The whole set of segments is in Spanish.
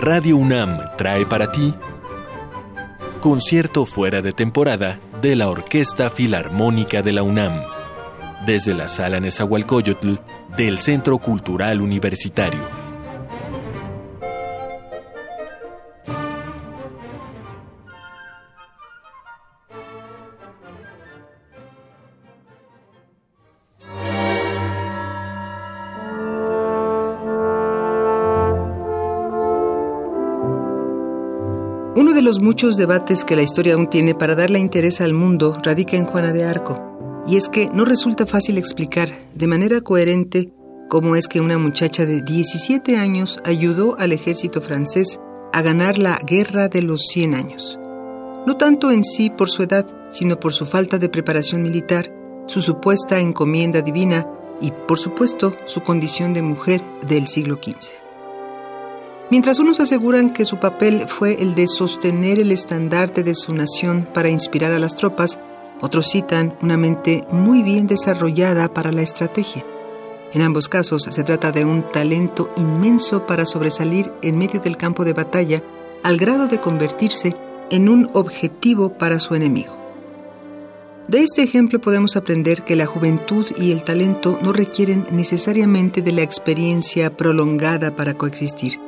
Radio UNAM trae para ti concierto fuera de temporada de la Orquesta Filarmónica de la UNAM, desde la Sala Nezahualcóyotl del Centro Cultural Universitario. Los muchos debates que la historia aún tiene para darle interés al mundo radica en Juana de Arco, y es que no resulta fácil explicar de manera coherente cómo es que una muchacha de 17 años ayudó al ejército francés a ganar la Guerra de los 100 años. No tanto en sí por su edad, sino por su falta de preparación militar, su supuesta encomienda divina y, por supuesto, su condición de mujer del siglo XV. Mientras unos aseguran que su papel fue el de sostener el estandarte de su nación para inspirar a las tropas, otros citan una mente muy bien desarrollada para la estrategia. En ambos casos se trata de un talento inmenso para sobresalir en medio del campo de batalla al grado de convertirse en un objetivo para su enemigo. De este ejemplo podemos aprender que la juventud y el talento no requieren necesariamente de la experiencia prolongada para coexistir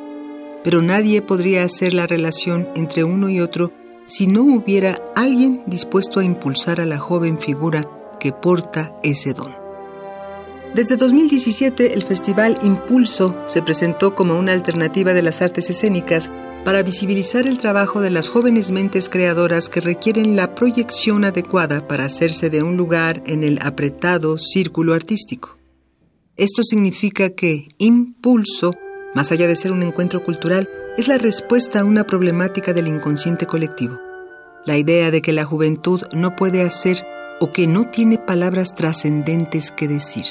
pero nadie podría hacer la relación entre uno y otro si no hubiera alguien dispuesto a impulsar a la joven figura que porta ese don. Desde 2017, el Festival Impulso se presentó como una alternativa de las artes escénicas para visibilizar el trabajo de las jóvenes mentes creadoras que requieren la proyección adecuada para hacerse de un lugar en el apretado círculo artístico. Esto significa que Impulso más allá de ser un encuentro cultural, es la respuesta a una problemática del inconsciente colectivo. La idea de que la juventud no puede hacer o que no tiene palabras trascendentes que decir.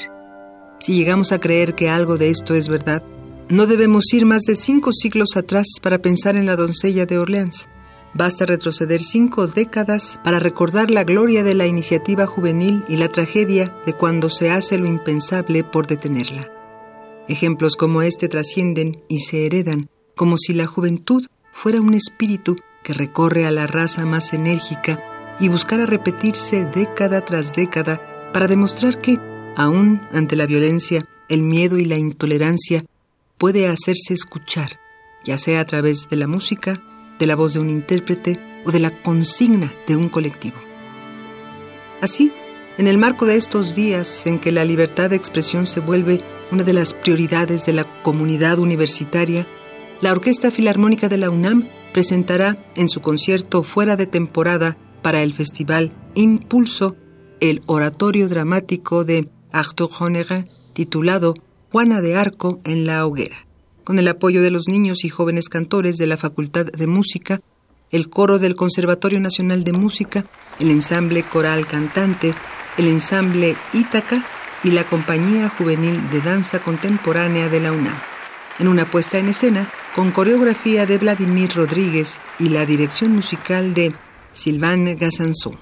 Si llegamos a creer que algo de esto es verdad, no debemos ir más de cinco siglos atrás para pensar en la doncella de Orleans. Basta retroceder cinco décadas para recordar la gloria de la iniciativa juvenil y la tragedia de cuando se hace lo impensable por detenerla. Ejemplos como este trascienden y se heredan como si la juventud fuera un espíritu que recorre a la raza más enérgica y buscara repetirse década tras década para demostrar que, aún ante la violencia, el miedo y la intolerancia, puede hacerse escuchar, ya sea a través de la música, de la voz de un intérprete o de la consigna de un colectivo. Así, en el marco de estos días en que la libertad de expresión se vuelve una de las prioridades de la comunidad universitaria, la Orquesta Filarmónica de la UNAM presentará en su concierto fuera de temporada para el festival Impulso el oratorio dramático de Arthur Honegger titulado Juana de Arco en la hoguera, con el apoyo de los niños y jóvenes cantores de la Facultad de Música, el coro del Conservatorio Nacional de Música, el ensamble coral cantante, el ensamble Ítaca y la Compañía Juvenil de Danza Contemporánea de la UNAM, en una puesta en escena con coreografía de Vladimir Rodríguez y la dirección musical de Sylvain Gassanson.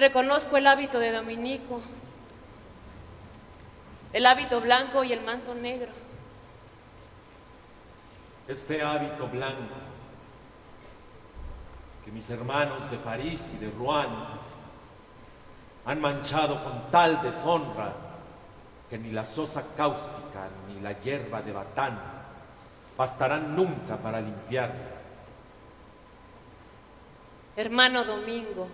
Reconozco el hábito de Dominico, el hábito blanco y el manto negro. Este hábito blanco que mis hermanos de París y de Rouen han manchado con tal deshonra que ni la sosa cáustica ni la hierba de batán bastarán nunca para limpiar. Hermano Domingo,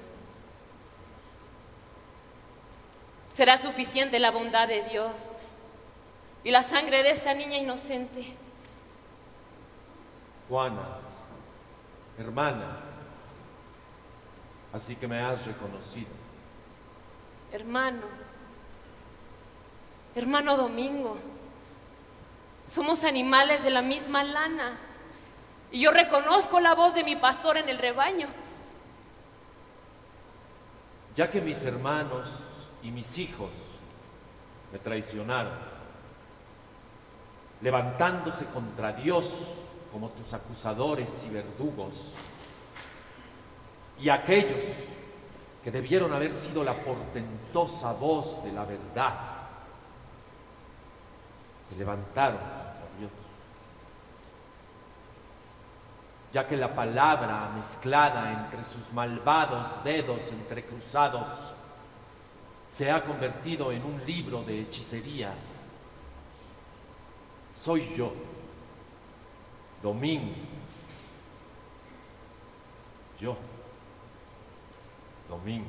será suficiente la bondad de Dios y la sangre de esta niña inocente. Juana, hermana, así que me has reconocido. Hermano, hermano Domingo, somos animales de la misma lana y yo reconozco la voz de mi pastor en el rebaño. Ya que mis hermanos y mis hijos me traicionaron, levantándose contra Dios como tus acusadores y verdugos, y aquellos que debieron haber sido la portentosa voz de la verdad, se levantaron contra Dios. Ya que la palabra mezclada entre sus malvados dedos entrecruzados se ha convertido en un libro de hechicería. Soy yo, Domingo. Yo, Domingo,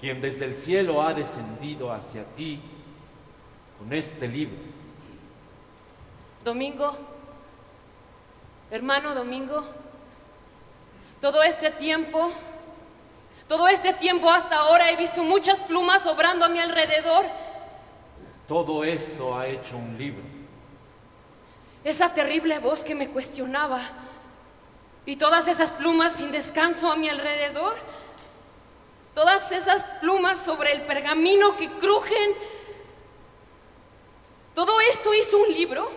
quien desde el cielo ha descendido hacia ti con este libro. Domingo, hermano Domingo, todo este tiempo todo este tiempo hasta ahora he visto muchas plumas obrando a mi alrededor. Todo esto ha hecho un libro. Esa terrible voz que me cuestionaba. Y todas esas plumas sin descanso a mi alrededor. Todas esas plumas sobre el pergamino que crujen. Todo esto hizo un libro.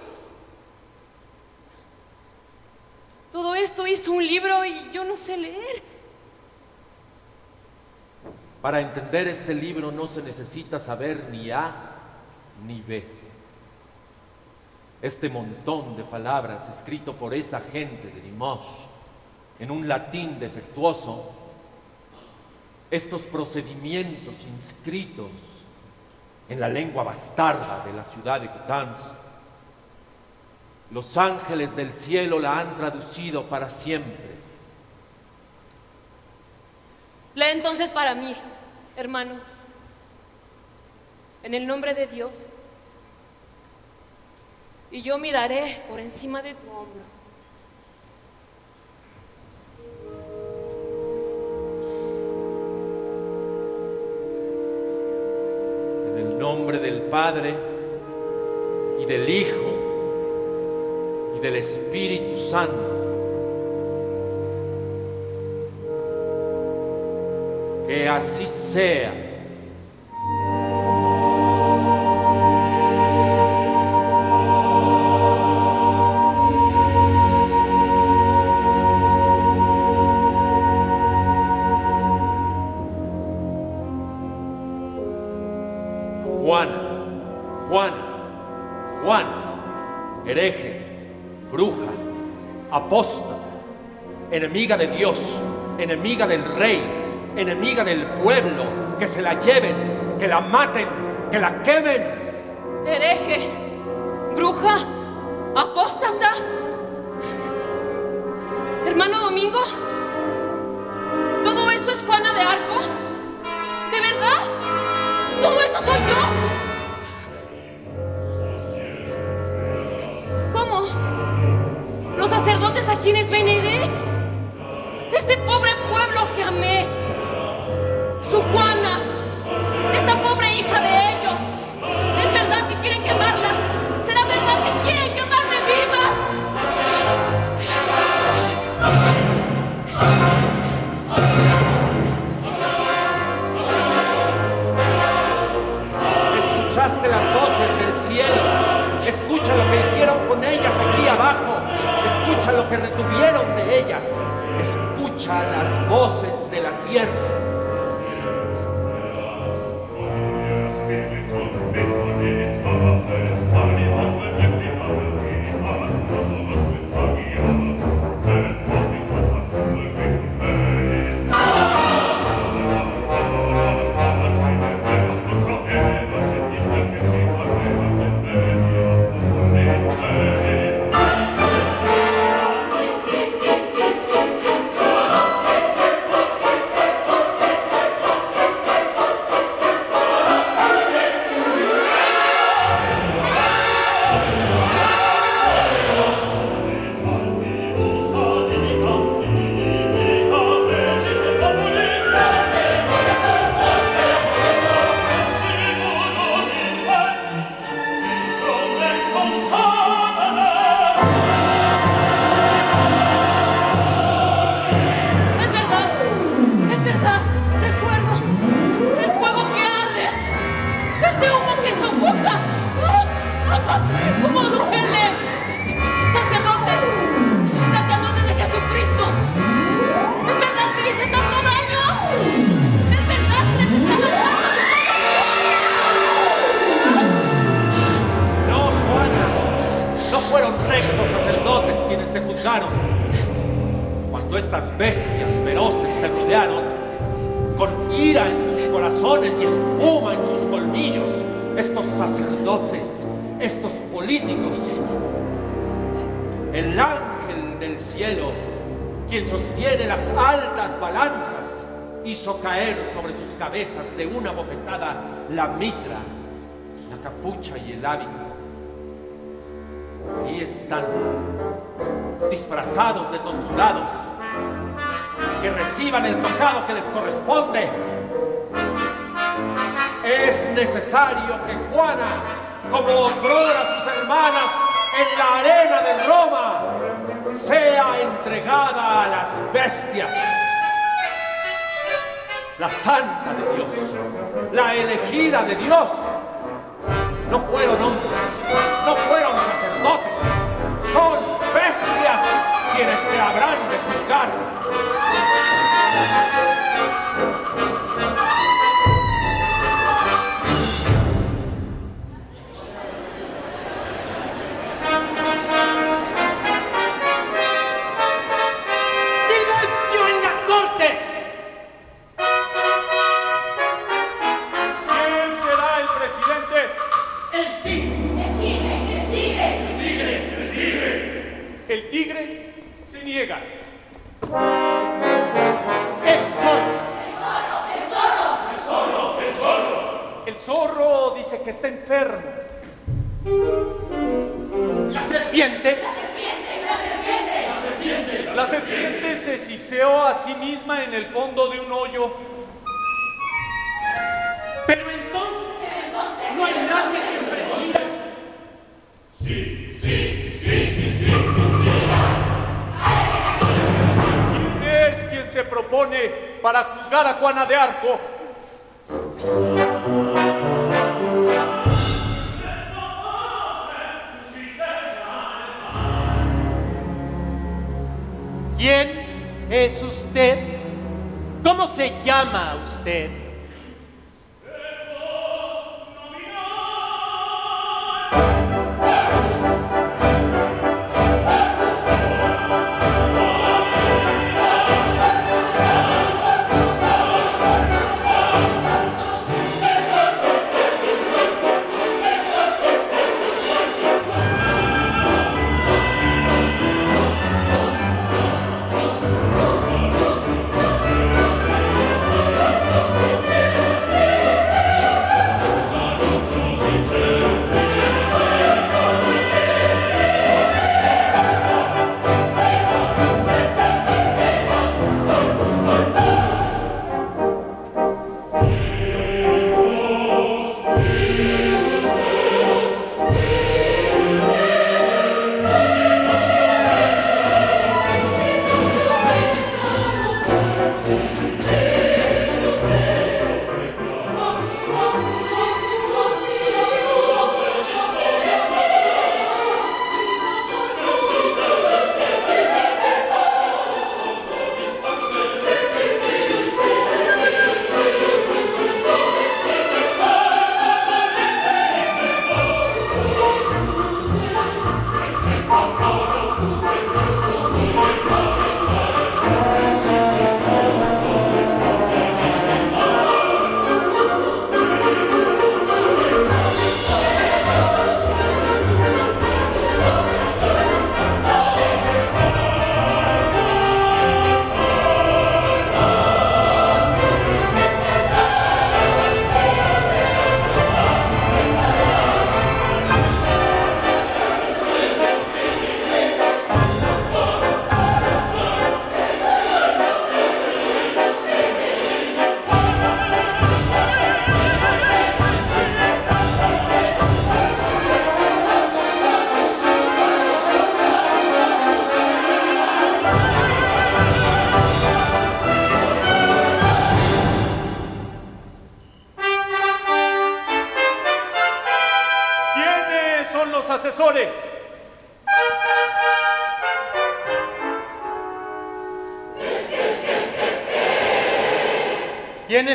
Todo esto hizo un libro y yo no sé leer. Para entender este libro no se necesita saber ni A ni B. Este montón de palabras escrito por esa gente de Limoges en un latín defectuoso, estos procedimientos inscritos en la lengua bastarda de la ciudad de Coutances, los ángeles del cielo la han traducido para siempre. Lee entonces para mí hermano, en el nombre de Dios. Y yo miraré por encima de tu hombro. En el nombre del Padre y del Hijo y del Espíritu Santo. Que así sea. Juan, Juan, Juan, hereje, bruja, apóstol, enemiga de Dios, enemiga del rey, enemiga del pueblo, que se la lleven, que la maten, que la quemen. Hereje, bruja, apóstata, hermano Domingo, todo eso es Juana de Arco, de verdad, todo eso soy yo. ¿Cómo? ¿Los sacerdotes a quienes veneré? Este pobre pueblo que amé su Juana, esta pobre hija de ellos, ¿es verdad que quieren quemarla? ¿Será verdad que quieren quemarme viva? Escuchaste las voces del cielo. Escucha lo que hicieron con ellas aquí abajo. Escucha lo que retuvieron de ellas. Escucha las voces de la tierra. Y espuma en sus colmillos, estos sacerdotes, estos políticos, el ángel del cielo, quien sostiene las altas balanzas, hizo caer sobre sus cabezas de una bofetada la mitra, la capucha y el hábito. Ahí están, disfrazados de tonsurados, que reciban el tocado que les corresponde. Es necesario que Juana, como otrora sus hermanas en la arena de Roma, sea entregada a las bestias. La santa de Dios, la elegida de Dios, no fueron hombres, no fueron sacerdotes, son bestias quienes te habrán de juzgar. Tigre. El tigre se niega. El zorro. El zorro. El zorro. El zorro. El zorro dice que está enfermo. La serpiente. La serpiente se siseó a sí misma en el fondo de un hoyo. Pero entonces, no hay nadie que presida. ¿Quién propone para juzgar a Juana de Arco? ¿Quién es usted? ¿Cómo se llama usted?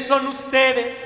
Son ustedes?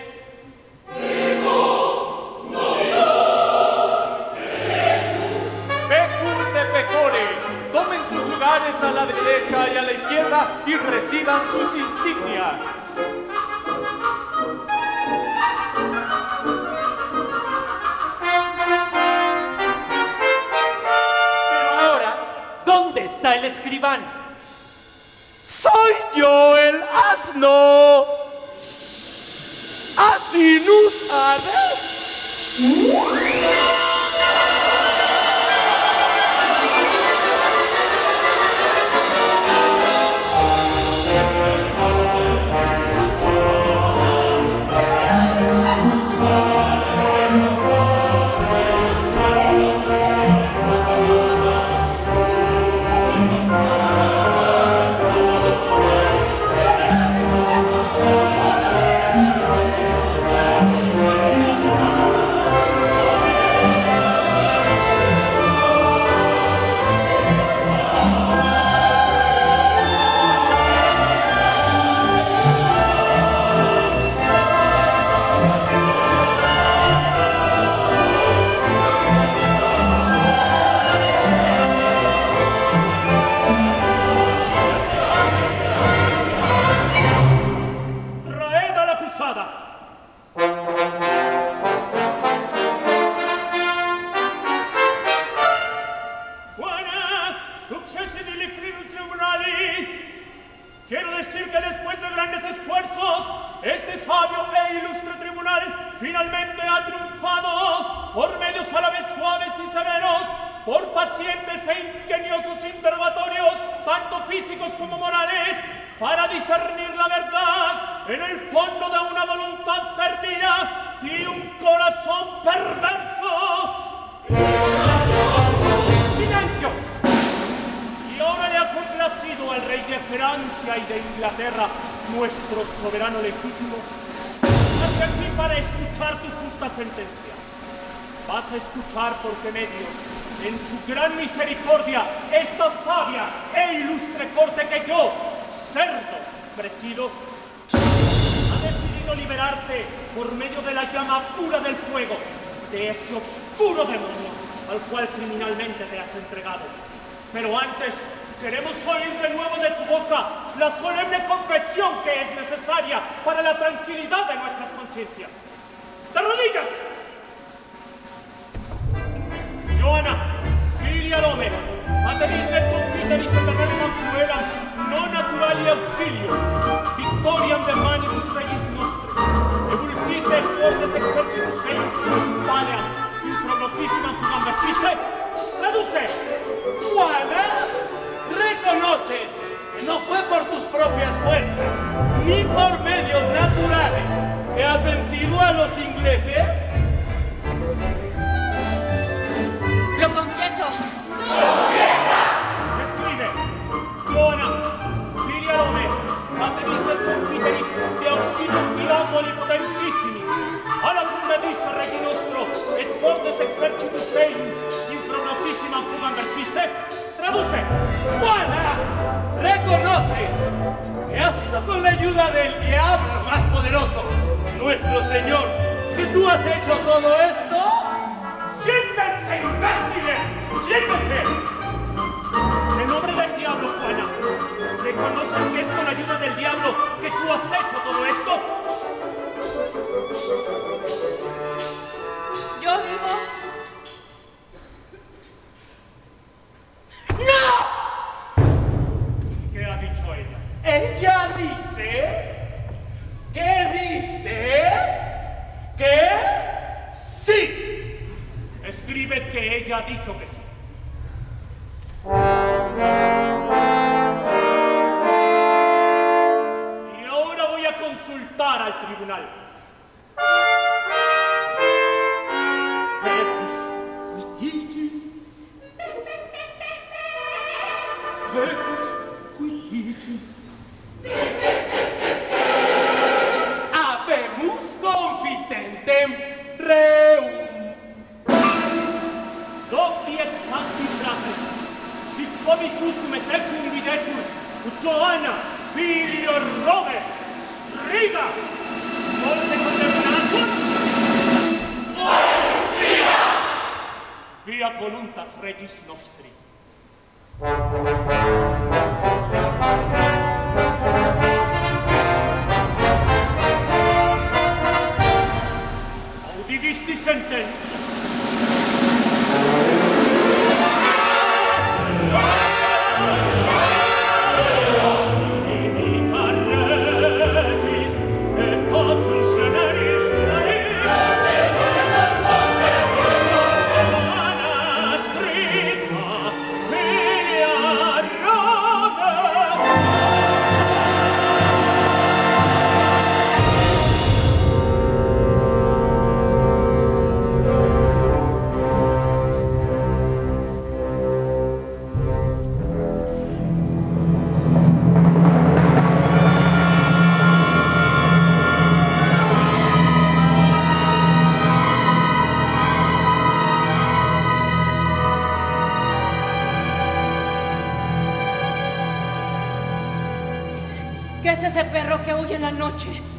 Iglesia,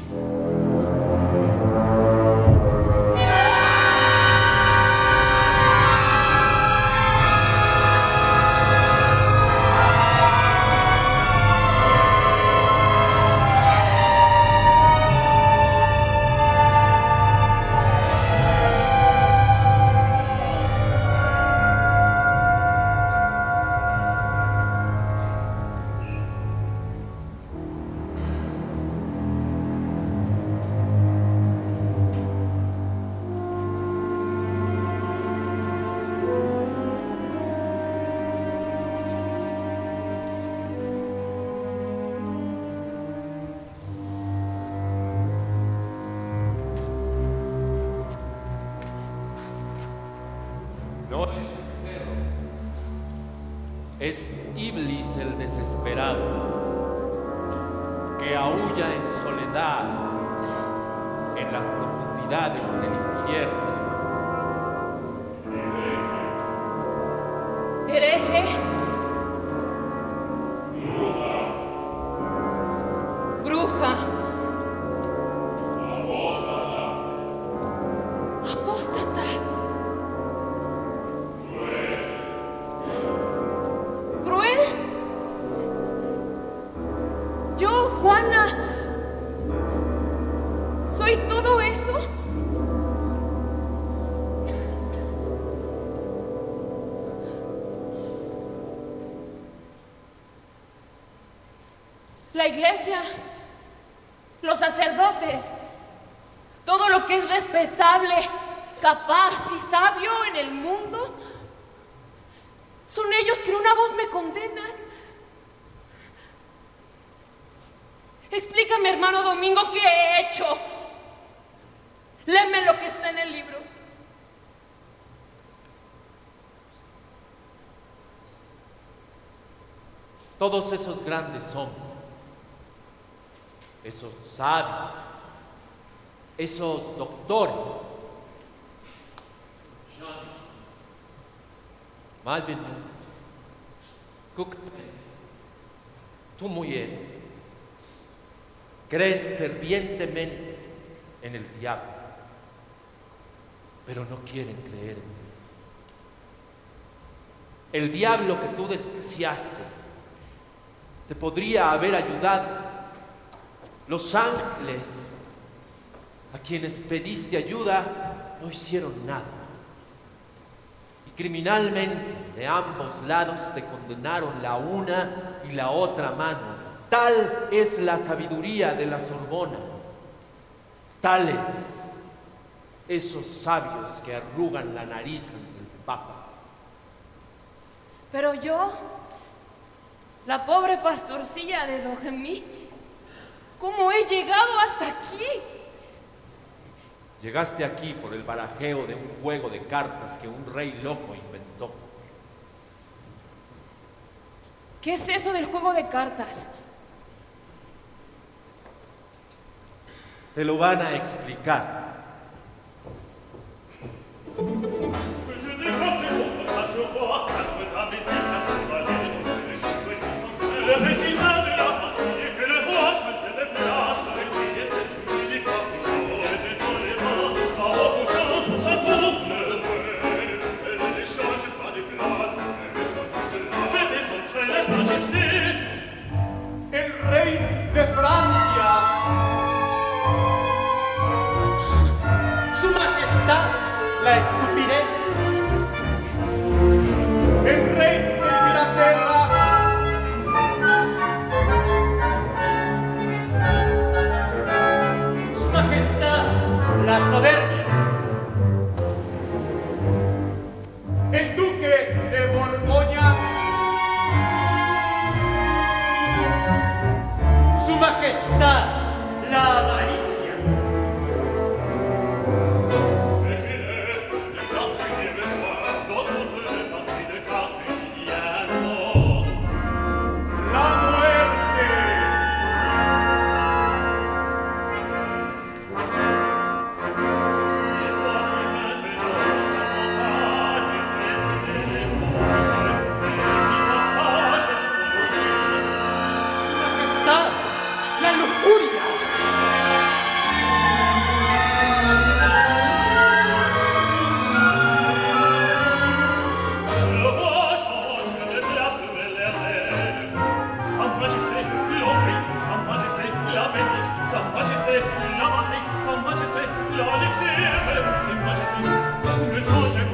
Todos esos grandes hombres esos sabios, esos doctores. Malvin, Cook, tu mujer, creen fervientemente en el diablo, pero no quieren creer en él. El diablo que tú despreciaste te podría haber ayudado los ángeles a quienes pediste ayuda no hicieron nada. Y criminalmente de ambos lados te condenaron la una y la otra mano. Tal es la sabiduría de la Sorbona. Tales esos sabios que arrugan la nariz ante el Papa. Pero yo, la pobre pastorcilla de Dojemí, ¿Cómo he llegado hasta aquí? Llegaste aquí por el barajeo de un juego de cartas que un rey loco inventó. ¿Qué es eso del juego de cartas? Te lo van a explicar.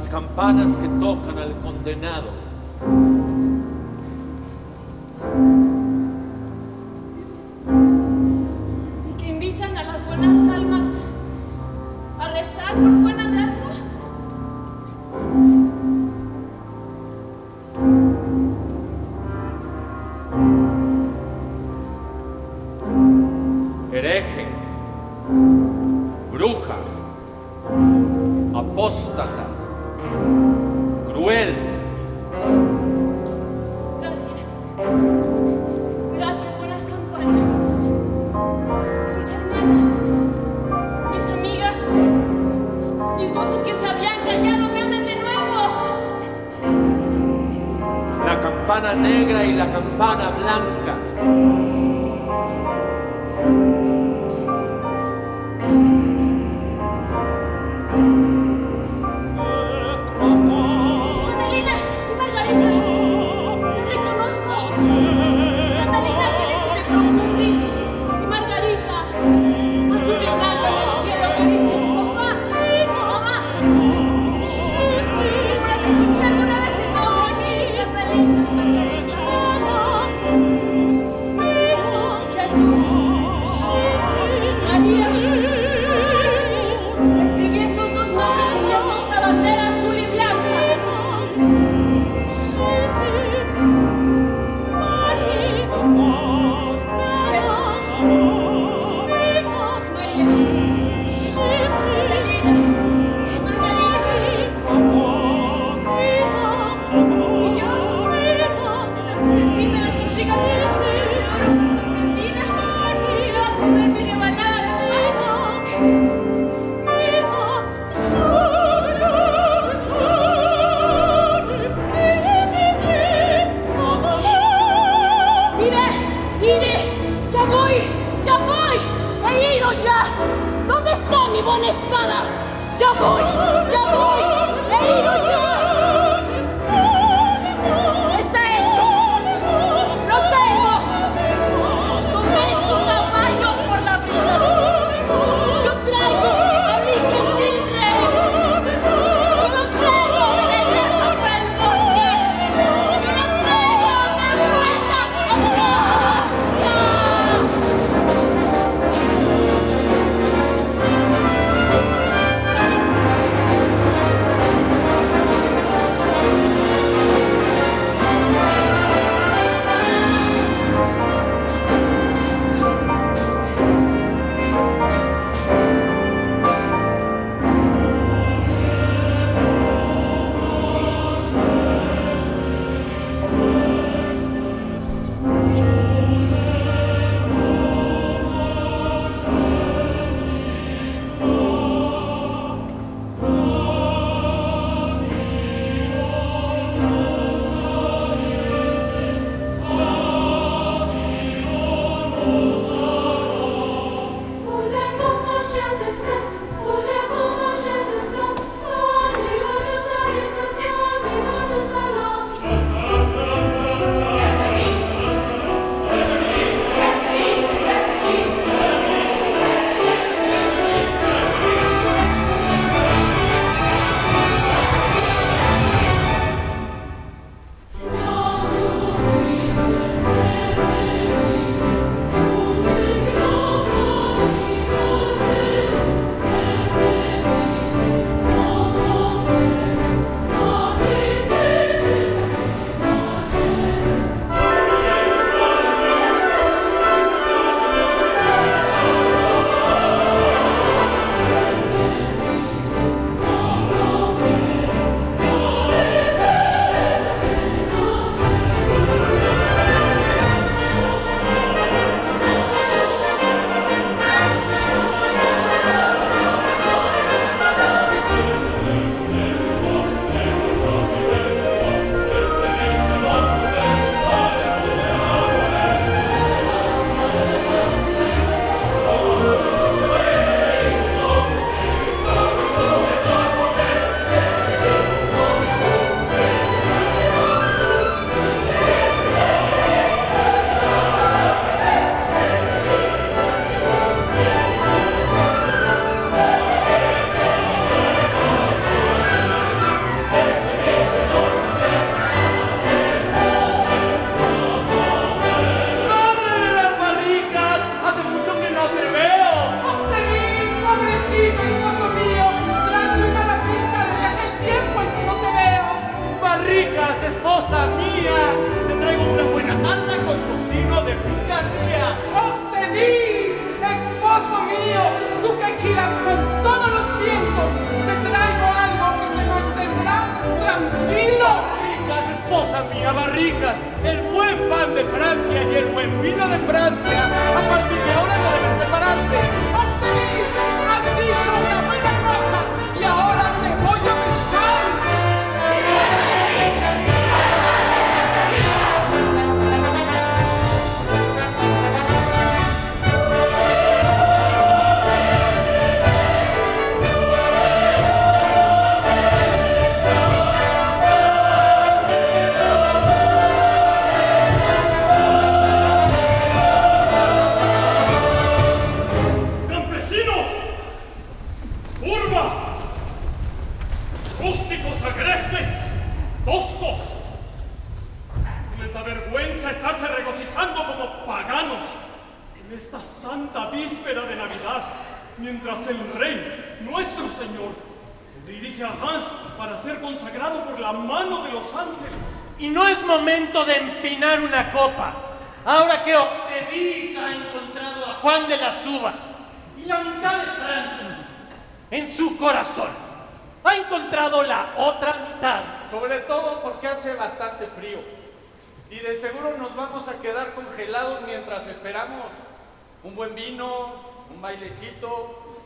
las campanas que tocan al condenado.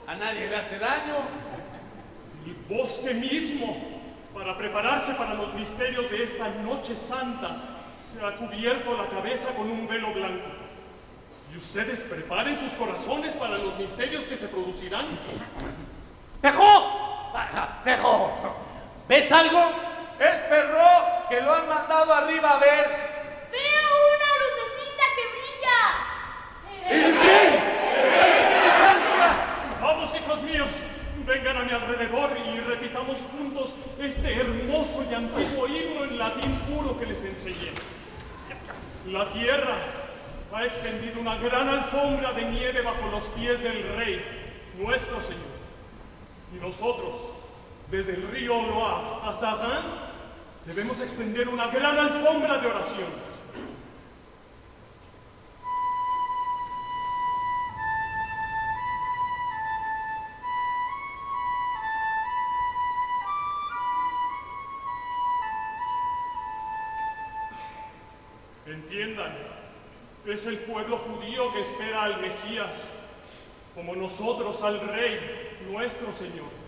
a nadie le hace daño. El bosque mismo, para prepararse para los misterios de esta noche santa, se ha cubierto la cabeza con un velo blanco. Y ustedes preparen sus corazones para los misterios que se producirán. ¡Pejo! ¡Pejo! ¿Ves algo? Es perro que lo han mandado arriba a ver alrededor y repitamos juntos este hermoso y antiguo himno en latín puro que les enseñé. La tierra ha extendido una gran alfombra de nieve bajo los pies del rey, nuestro Señor. Y nosotros, desde el río Loire hasta Reims, debemos extender una gran alfombra de oraciones. Es el pueblo judío que espera al Mesías, como nosotros al Rey, nuestro Señor.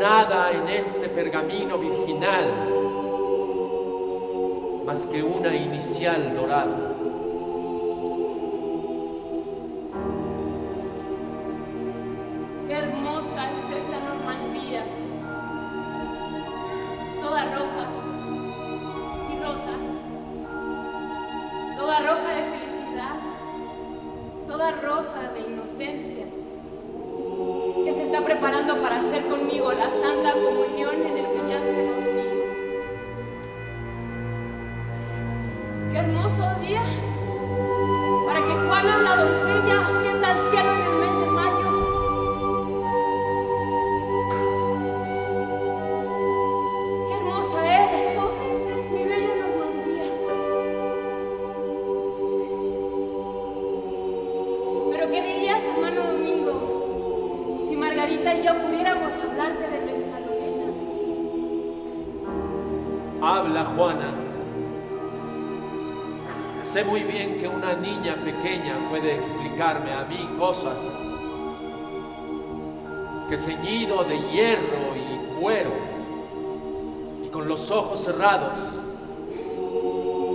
nada. Que ceñido de hierro y cuero y con los ojos cerrados,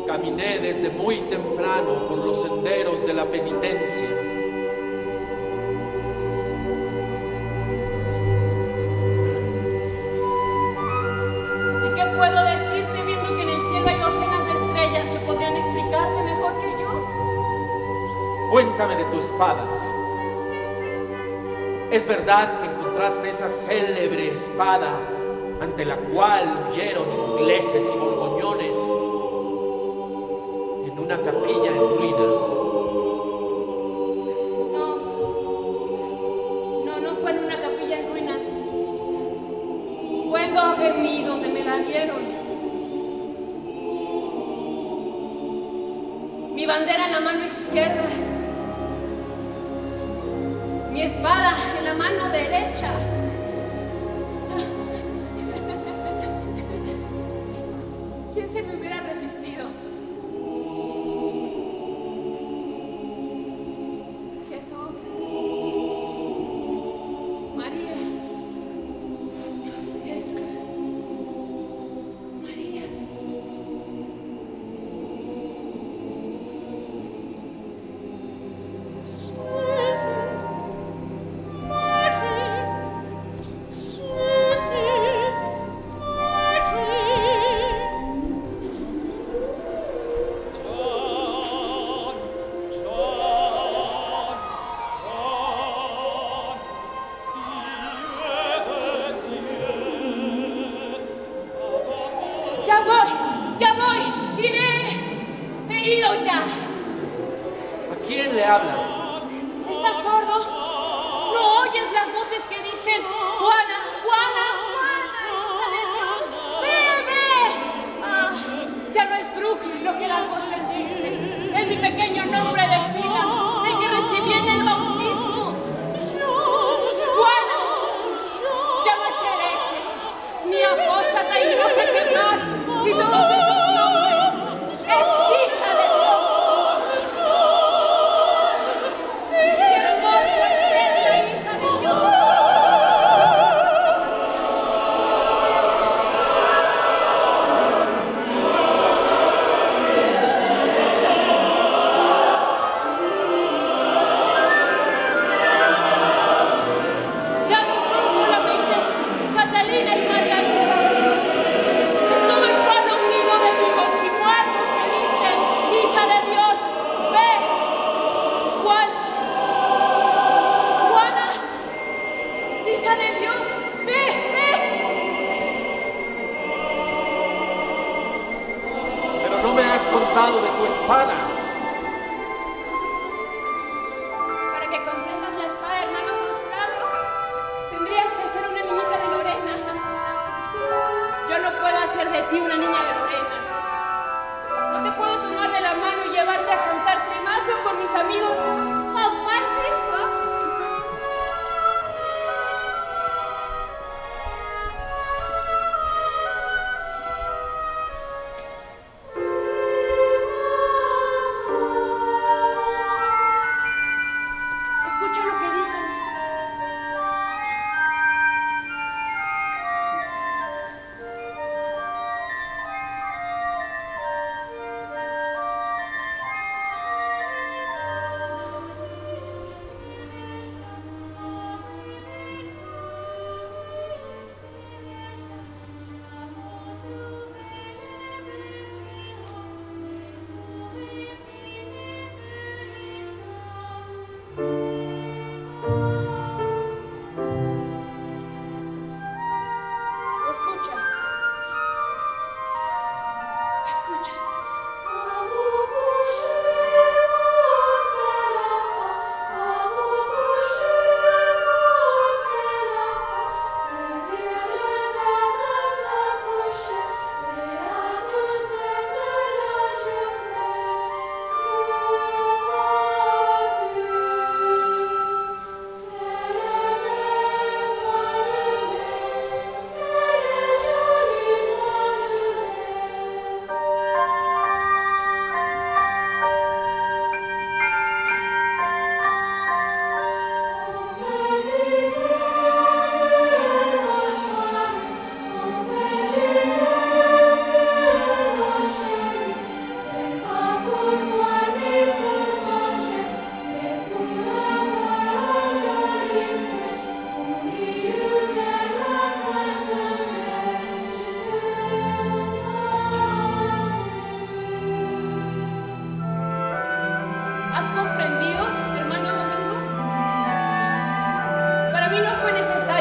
caminé desde muy temprano por los senderos de la penitencia. ¿Y qué puedo decirte viendo que en el cielo hay docenas de estrellas que podrían explicarte mejor que yo? Cuéntame de tu espada. Es verdad que encontraste esa célebre espada ante la cual huyeron ingleses y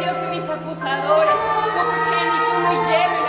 Que mis acusadores no pequen y tú me lleven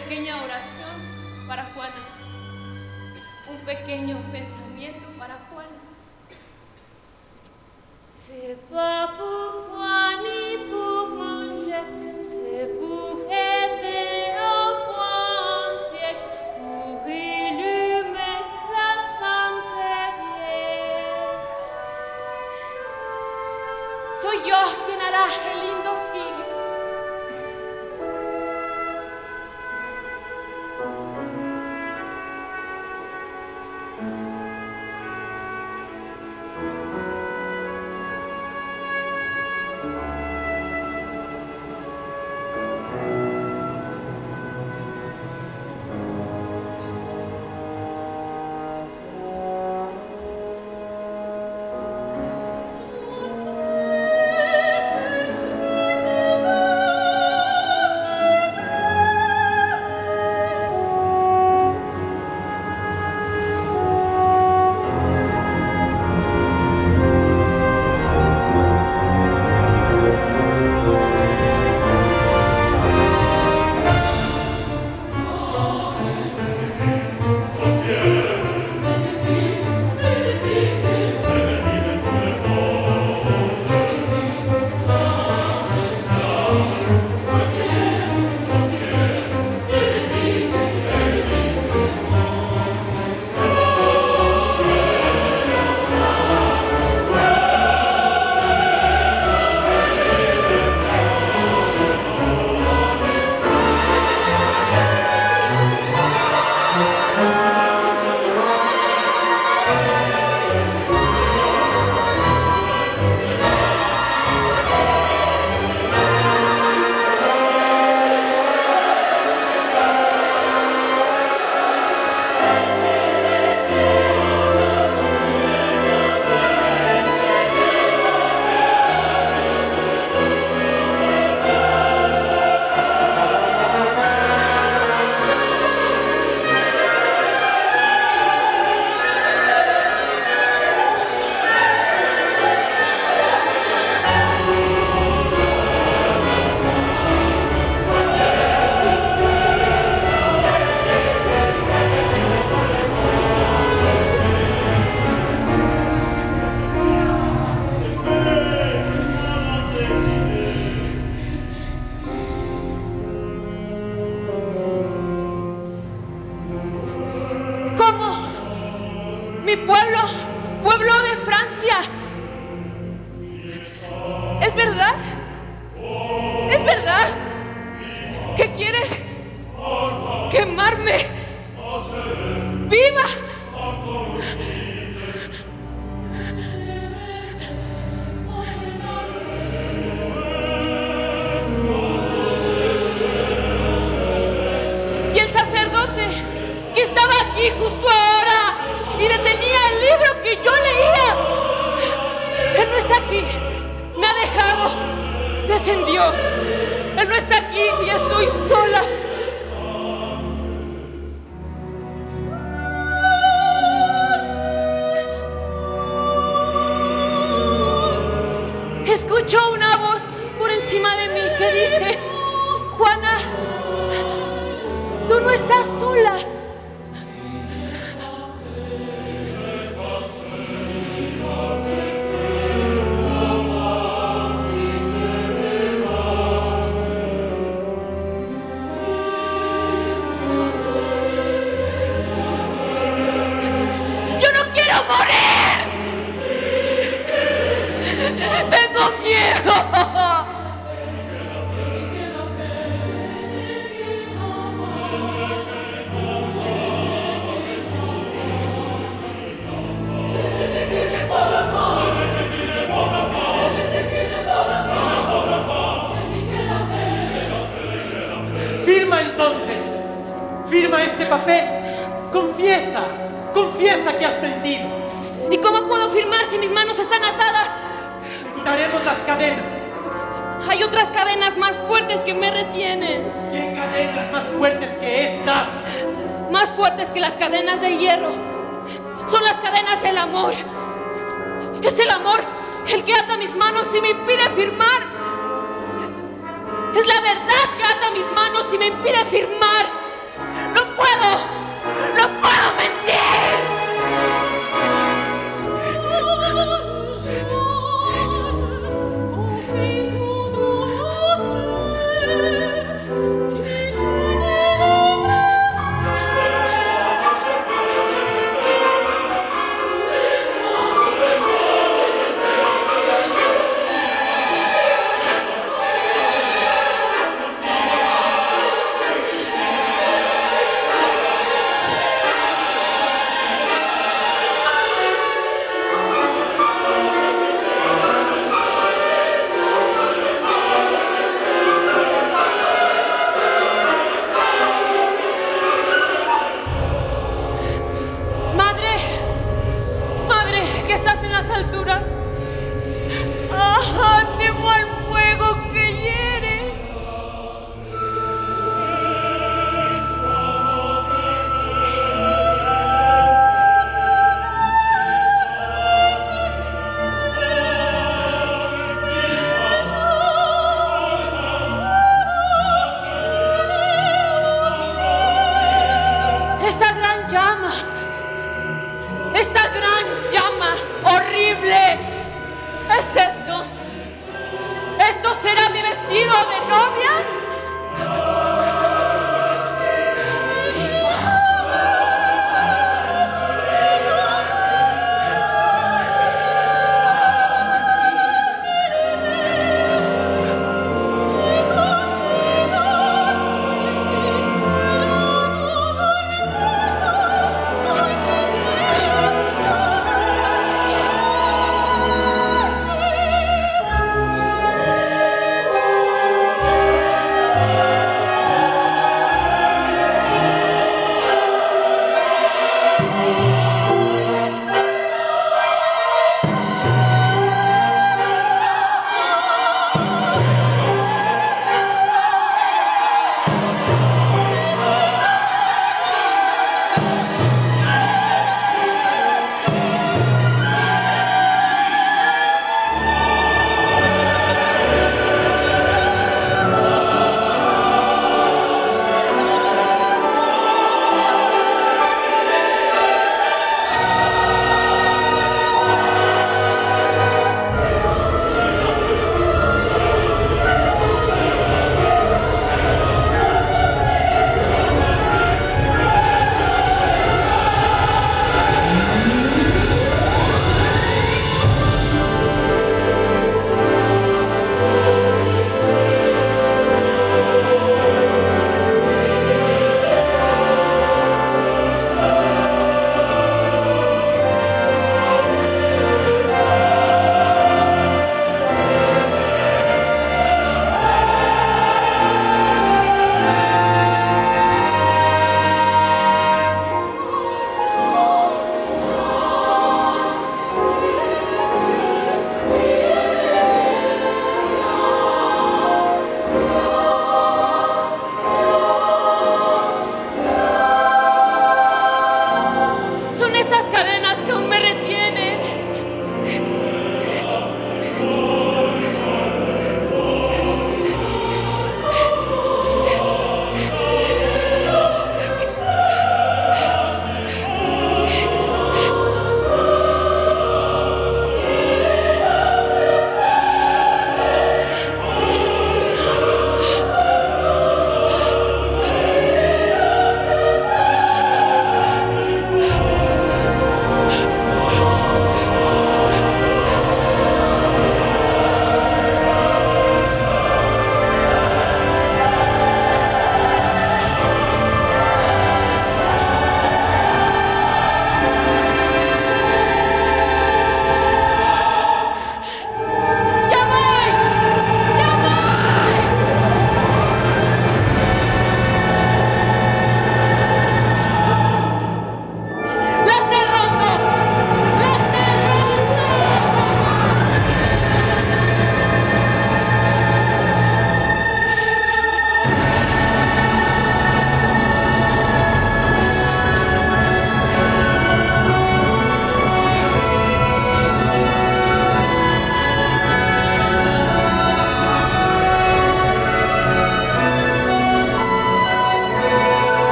pequeña oración. Mi pueblo, pueblo de Francia. ¿Es verdad? ¿Es verdad? ¿Qué quieres quemarme viva? descendió. Él no está aquí y estoy sola. Escucho una voz por encima de mí que dice...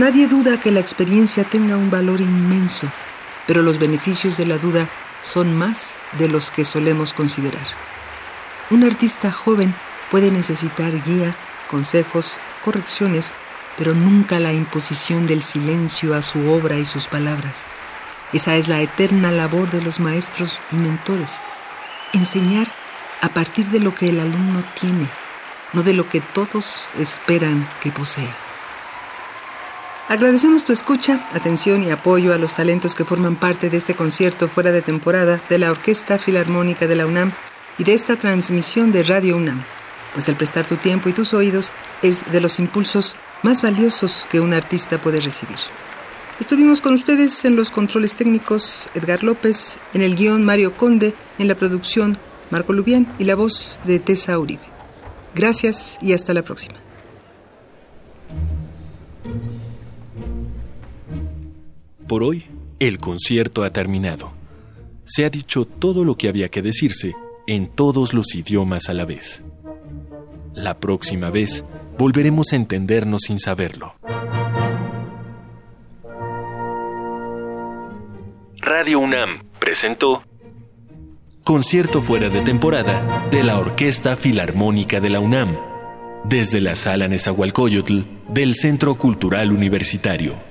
Nadie duda que la experiencia tenga un valor inmenso, pero los beneficios de la duda son más de los que solemos considerar. Un artista joven puede necesitar guía, consejos, correcciones, pero nunca la imposición del silencio a su obra y sus palabras. Esa es la eterna labor de los maestros y mentores. Enseñar a partir de lo que el alumno tiene, no de lo que todos esperan que posea. Agradecemos tu escucha, atención y apoyo a los talentos que forman parte de este concierto fuera de temporada de la Orquesta Filarmónica de la UNAM y de esta transmisión de Radio UNAM, pues el prestar tu tiempo y tus oídos es de los impulsos más valiosos que un artista puede recibir. Estuvimos con ustedes en los controles técnicos Edgar López, en el guion Mario Conde, en la producción Marco Lubián y la voz de Tessa Uribe. Gracias y hasta la próxima. Por hoy, el concierto ha terminado. Se ha dicho todo lo que había que decirse en todos los idiomas a la vez. La próxima vez volveremos a entendernos sin saberlo. Radio UNAM presentó Concierto fuera de temporada de la Orquesta Filarmónica de la UNAM, desde la Sala Nezahualcóyotl del Centro Cultural Universitario.